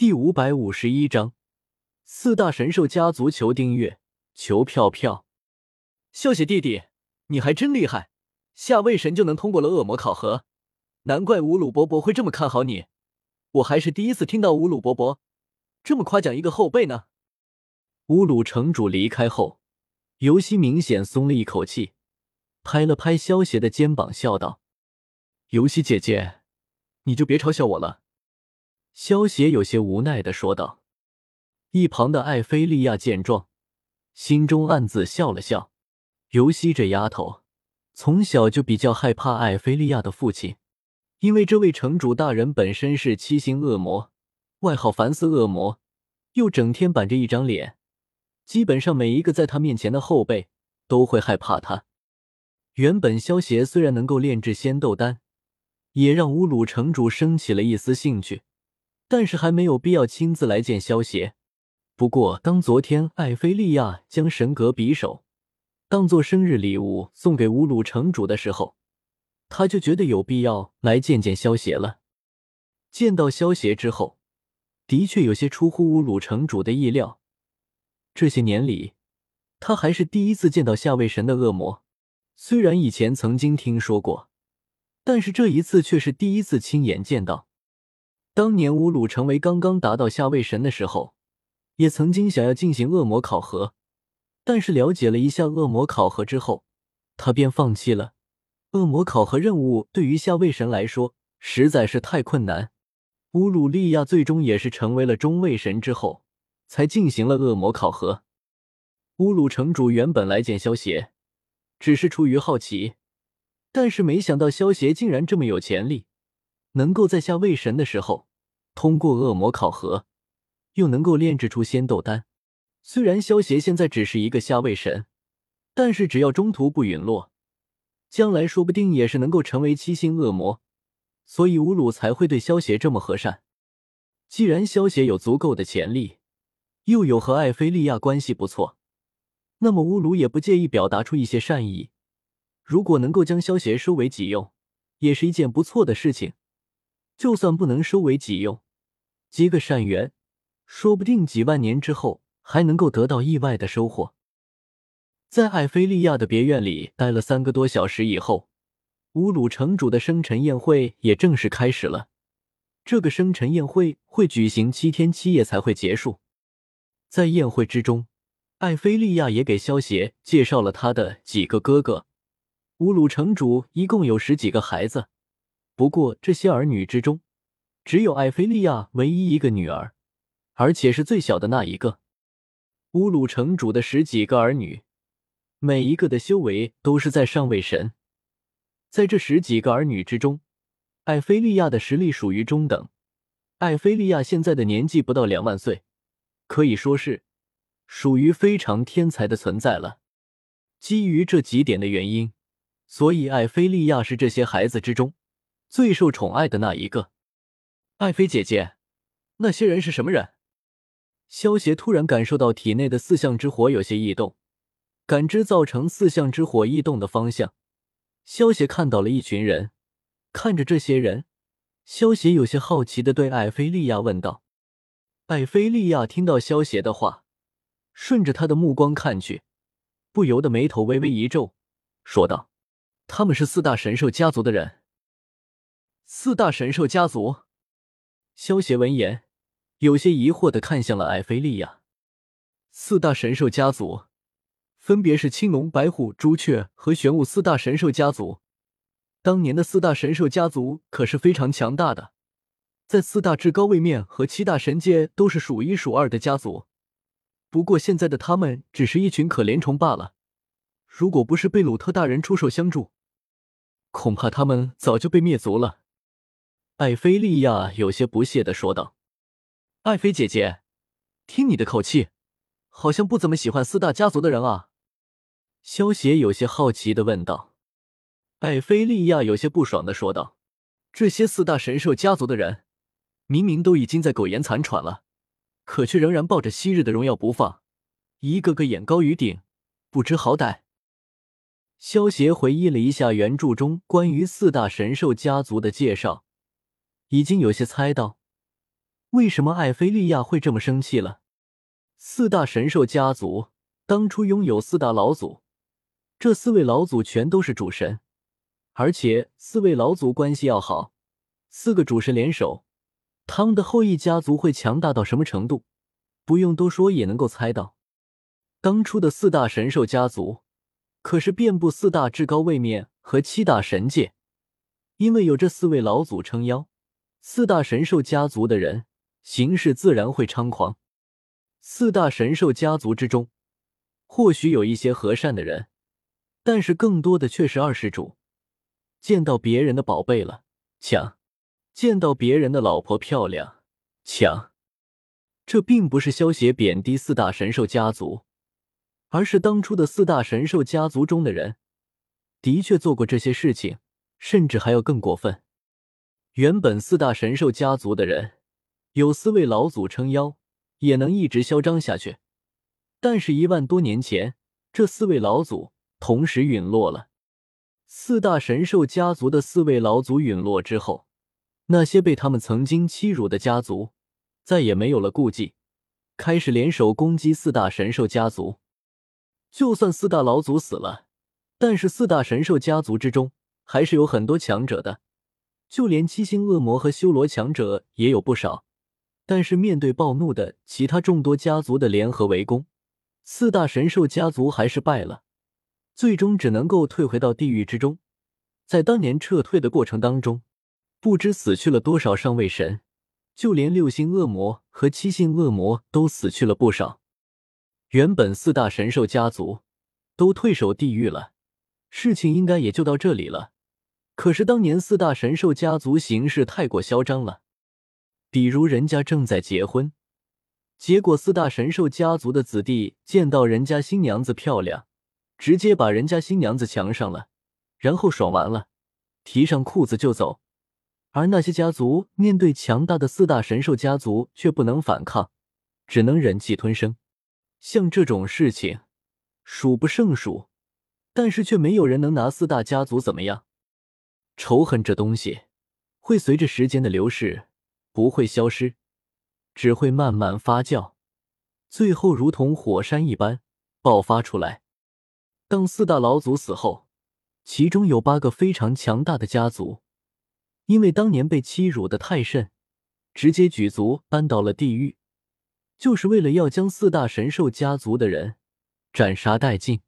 第五百五十一章，四大神兽家族求订阅，求票票。萧邪弟弟，你还真厉害，下位神就能通过了恶魔考核，难怪乌鲁伯伯会这么看好你。我还是第一次听到乌鲁伯伯这么夸奖一个后辈呢。乌鲁城主离开后，尤西明显松了一口气，拍了拍萧邪的肩膀，笑道：“尤西姐姐，你就别嘲笑我了。”萧邪有些无奈的说道。一旁的艾菲利亚见状，心中暗自笑了笑。尤西这丫头从小就比较害怕艾菲利亚的父亲，因为这位城主大人本身是七星恶魔，外号凡斯恶魔，又整天板着一张脸，基本上每一个在他面前的后辈都会害怕他。原本萧邪虽然能够炼制仙斗丹，也让乌鲁城主升起了一丝兴趣。但是还没有必要亲自来见萧邪。不过，当昨天艾菲利亚将神格匕首当做生日礼物送给乌鲁城主的时候，他就觉得有必要来见见萧邪了。见到萧邪之后，的确有些出乎乌鲁城主的意料。这些年里，他还是第一次见到下位神的恶魔。虽然以前曾经听说过，但是这一次却是第一次亲眼见到。当年乌鲁成为刚刚达到下位神的时候，也曾经想要进行恶魔考核，但是了解了一下恶魔考核之后，他便放弃了。恶魔考核任务对于下位神来说实在是太困难。乌鲁利亚最终也是成为了中位神之后，才进行了恶魔考核。乌鲁城主原本来见萧邪，只是出于好奇，但是没想到萧邪竟然这么有潜力。能够在下位神的时候通过恶魔考核，又能够炼制出仙斗丹。虽然萧邪现在只是一个下位神，但是只要中途不陨落，将来说不定也是能够成为七星恶魔。所以乌鲁才会对萧邪这么和善。既然萧邪有足够的潜力，又有和艾菲利亚关系不错，那么乌鲁也不介意表达出一些善意。如果能够将萧邪收为己用，也是一件不错的事情。就算不能收为己用，结个善缘，说不定几万年之后还能够得到意外的收获。在艾菲利亚的别院里待了三个多小时以后，乌鲁城主的生辰宴会也正式开始了。这个生辰宴会会举行七天七夜才会结束。在宴会之中，艾菲利亚也给萧邪介绍了他的几个哥哥。乌鲁城主一共有十几个孩子。不过，这些儿女之中，只有艾菲利亚唯一一个女儿，而且是最小的那一个。乌鲁城主的十几个儿女，每一个的修为都是在上位神。在这十几个儿女之中，艾菲利亚的实力属于中等。艾菲利亚现在的年纪不到两万岁，可以说是属于非常天才的存在了。基于这几点的原因，所以艾菲利亚是这些孩子之中。最受宠爱的那一个，爱妃姐姐，那些人是什么人？萧邪突然感受到体内的四象之火有些异动，感知造成四象之火异动的方向。萧邪看到了一群人，看着这些人，萧邪有些好奇的对艾菲利亚问道。艾菲利亚听到萧邪的话，顺着他的目光看去，不由得眉头微微一皱，说道：“他们是四大神兽家族的人。”四大神兽家族，萧协闻言有些疑惑的看向了艾菲利亚。四大神兽家族分别是青龙、白虎、朱雀和玄武四大神兽家族。当年的四大神兽家族可是非常强大的，在四大至高位面和七大神界都是数一数二的家族。不过现在的他们只是一群可怜虫罢了。如果不是贝鲁特大人出手相助，恐怕他们早就被灭族了。艾菲利亚有些不屑的说道：“艾菲姐姐，听你的口气，好像不怎么喜欢四大家族的人啊。”萧邪有些好奇的问道。艾菲利亚有些不爽的说道：“这些四大神兽家族的人，明明都已经在苟延残喘了，可却仍然抱着昔日的荣耀不放，一个个眼高于顶，不知好歹。”萧邪回忆了一下原著中关于四大神兽家族的介绍。已经有些猜到，为什么艾菲利亚会这么生气了？四大神兽家族当初拥有四大老祖，这四位老祖全都是主神，而且四位老祖关系要好，四个主神联手，他们的后裔家族会强大到什么程度？不用多说也能够猜到。当初的四大神兽家族可是遍布四大至高位面和七大神界，因为有这四位老祖撑腰，四大神兽家族的人行事自然会猖狂。四大神兽家族之中，或许有一些和善的人，但是更多的却是二世主。见到别人的宝贝了，抢；见到别人的老婆漂亮，抢。这并不是萧协贬低四大神兽家族，而是当初的四大神兽家族中的人，的确做过这些事情，甚至还要更过分。原本四大神兽家族的人，有四位老祖撑腰。也能一直嚣张下去，但是，一万多年前，这四位老祖同时陨落了。四大神兽家族的四位老祖陨落之后，那些被他们曾经欺辱的家族再也没有了顾忌，开始联手攻击四大神兽家族。就算四大老祖死了，但是四大神兽家族之中还是有很多强者的，就连七星恶魔和修罗强者也有不少。但是面对暴怒的其他众多家族的联合围攻，四大神兽家族还是败了，最终只能够退回到地狱之中。在当年撤退的过程当中，不知死去了多少上位神，就连六星恶魔和七星恶魔都死去了不少。原本四大神兽家族都退守地狱了，事情应该也就到这里了。可是当年四大神兽家族行事太过嚣张了。比如人家正在结婚，结果四大神兽家族的子弟见到人家新娘子漂亮，直接把人家新娘子强上了，然后爽完了，提上裤子就走。而那些家族面对强大的四大神兽家族却不能反抗，只能忍气吞声。像这种事情数不胜数，但是却没有人能拿四大家族怎么样。仇恨这东西会随着时间的流逝。不会消失，只会慢慢发酵，最后如同火山一般爆发出来。当四大老祖死后，其中有八个非常强大的家族，因为当年被欺辱的太甚，直接举族搬到了地狱，就是为了要将四大神兽家族的人斩杀殆尽。